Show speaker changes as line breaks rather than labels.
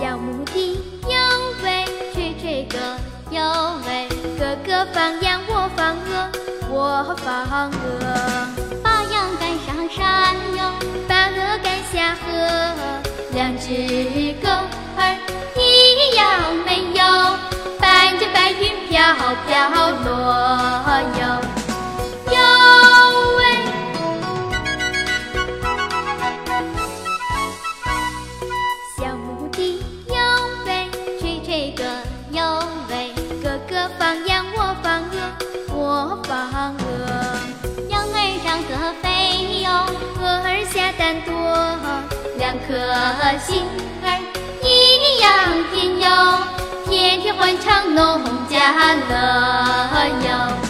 小母鸡哟喂，吹吹歌哟喂，哥哥放羊我放鹅，我放鹅，把羊赶上山哟，把鹅赶下河，两只狗儿一样美哟，伴着白云飘飘落哟。哟喂，哥哥放羊，我放鹅，我放鹅。羊儿长
得
肥哟，鹅儿下蛋多，两颗心儿一样甜哟，天天欢唱农家乐哟。